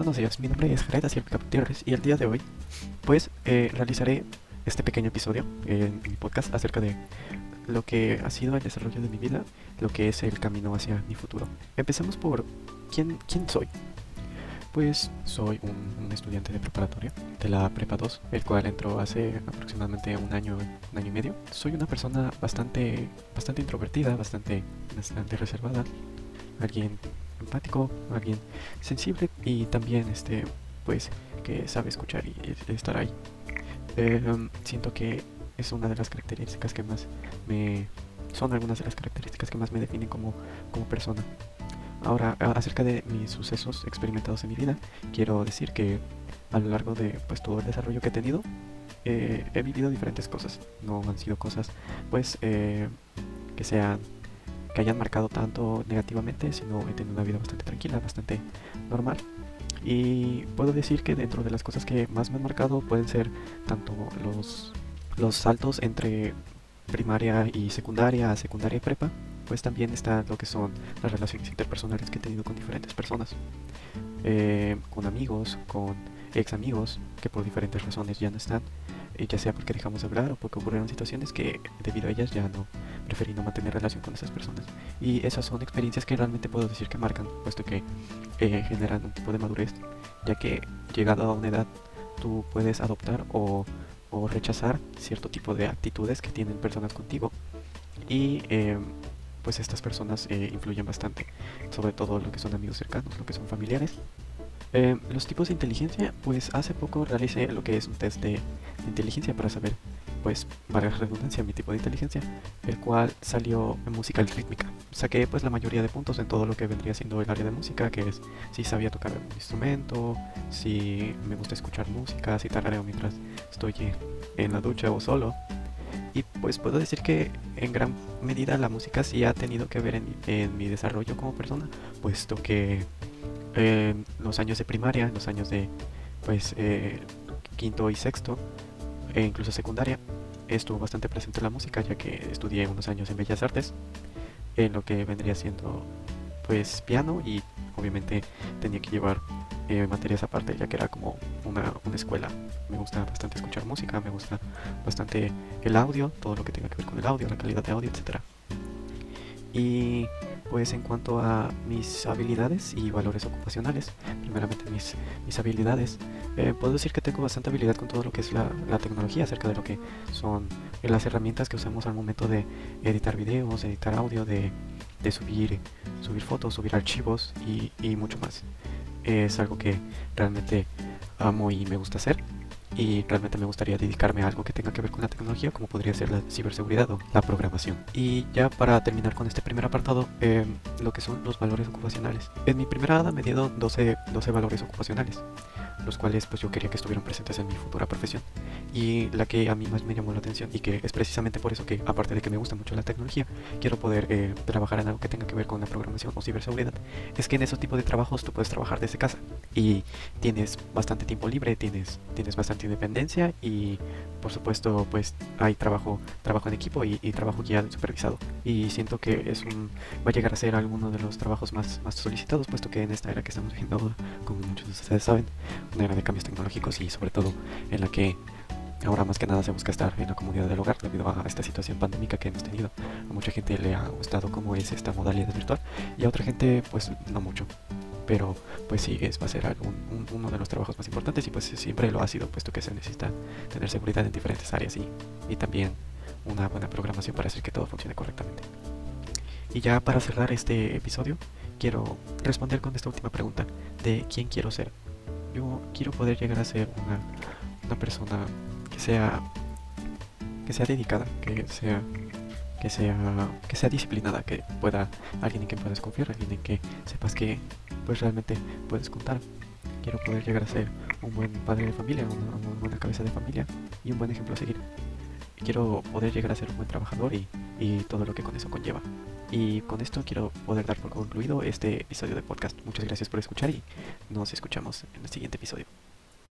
Buenos días, mi nombre es Jared Silva Gutiérrez y el día de hoy pues eh, realizaré este pequeño episodio en mi podcast acerca de lo que ha sido el desarrollo de mi vida, lo que es el camino hacia mi futuro. Empecemos por quién, quién soy. Pues soy un, estudiante de preparatoria de la Prepa 2, el cual entró hace aproximadamente un año, un año y medio. Soy una persona bastante, bastante introvertida, bastante, bastante reservada, alguien empático, alguien sensible y también este pues que sabe escuchar y, estar ahí. Em, siento que es una de las características que más me son algunas de las características que más me definen como, como persona. Ahora, acerca de mis sucesos experimentados en mi vida, quiero decir que a lo largo de pues, todo el desarrollo que he tenido, eh, he vivido diferentes cosas. No han sido cosas pues eh, que sean que hayan marcado tanto negativamente, sino he tenido una vida bastante tranquila, bastante normal. Y puedo decir que dentro de las cosas que más me han marcado pueden ser tanto los, los saltos entre primaria y secundaria, secundaria y prepa, pues también está lo que son las relaciones interpersonales que he tenido con diferentes personas, eh, con amigos, con ex amigos que por diferentes razones ya no están, eh, ya sea porque dejamos de hablar o porque ocurrieron situaciones que debido a ellas ya no preferí no mantener relación con esas personas. Y esas son experiencias que realmente puedo decir que marcan, puesto que eh, generan un tipo de madurez, ya que llegado a una edad tú puedes adoptar o, o rechazar cierto tipo de actitudes que tienen personas contigo. Y eh, pues estas personas influyen bastante, sobre todo lo que son amigos cercanos, lo que son familiares. Eh, los tipos de inteligencia, pues hace poco realicé lo que es un test de inteligencia para saber, pues, para redundancia, mi tipo de inteligencia, el cual salió en música rítmica. Saqué pues la mayoría de puntos en todo lo que vendría siendo el área de música, que es si sabía tocar un instrumento, si me gusta escuchar música, si tarareo mientras estoy en la ducha o solo. Y pues puedo decir que en gran medida la música sí ha tenido que ver en mi desarrollo como persona, puesto que en los años de primaria, en los años de pues eh, quinto y sexto, e incluso secundaria, estuvo bastante presente la música, ya que estudié unos años en Bellas Artes, en lo que vendría siendo pues piano y obviamente tenía que llevar eh, materias aparte, ya que era como una, una, escuela. Me gusta bastante escuchar música, me gusta bastante el audio, todo lo que tenga que ver con el audio, la calidad de audio, etcétera. Y pues en cuanto a mis habilidades y valores ocupacionales, primeramente mis, mis habilidades, eh, puedo decir que tengo bastante habilidad con todo lo que es la, tecnología, acerca de lo que son las herramientas que usamos al momento de editar videos, editar audio, de, subir, subir fotos, subir archivos y, y mucho más. Es algo que realmente amo y me gusta hacer y realmente me gustaría dedicarme a algo que tenga que ver con la tecnología, como podría ser la ciberseguridad o la programación. Y ya para terminar con este primer apartado, eh, lo que son los valores ocupacionales. En mi primera dada me dieron 12, 12 valores ocupacionales los cuales pues yo quería que estuvieran presentes en mi futura profesión. Y la que a mí más me llamó la atención y que es precisamente por eso que aparte de que me gusta mucho la tecnología, quiero poder eh, trabajar en algo que tenga que ver con la programación o ciberseguridad, es que en esos tipos de trabajos tú puedes trabajar desde casa y tienes bastante tiempo libre, tienes, tienes bastante independencia y por supuesto pues hay trabajo, trabajo en equipo y, trabajo guiado y supervisado. Y siento que es un, va a llegar a ser alguno de los trabajos más, más solicitados, puesto que en esta era que estamos viviendo, como muchos de ustedes saben, era de cambios tecnológicos y sobre todo en la que ahora más que nada se busca estar en la comunidad del hogar debido a esta situación pandémica que hemos tenido. A mucha gente le ha gustado cómo es esta modalidad virtual y a otra gente pues no mucho. Pero pues sí, es, va a ser uno de los trabajos más importantes y pues siempre lo ha sido puesto que se necesita tener seguridad en diferentes áreas y, y también una buena programación para hacer que todo funcione correctamente. Y ya para cerrar este episodio, quiero responder con esta última pregunta de quién quiero ser yo quiero poder llegar a ser una, una persona que sea que sea dedicada, que sea que sea que sea disciplinada, que pueda alguien en quien puedas confiar, alguien en que sepas que pues realmente puedes contar. Quiero poder llegar a ser un buen padre de familia, una, buena cabeza de familia y un buen ejemplo a seguir. Quiero poder llegar a ser un buen trabajador y, y todo lo que con eso conlleva. Y con esto quiero poder dar por concluido este episodio de podcast. Muchas gracias por escuchar y nos escuchamos en el siguiente episodio.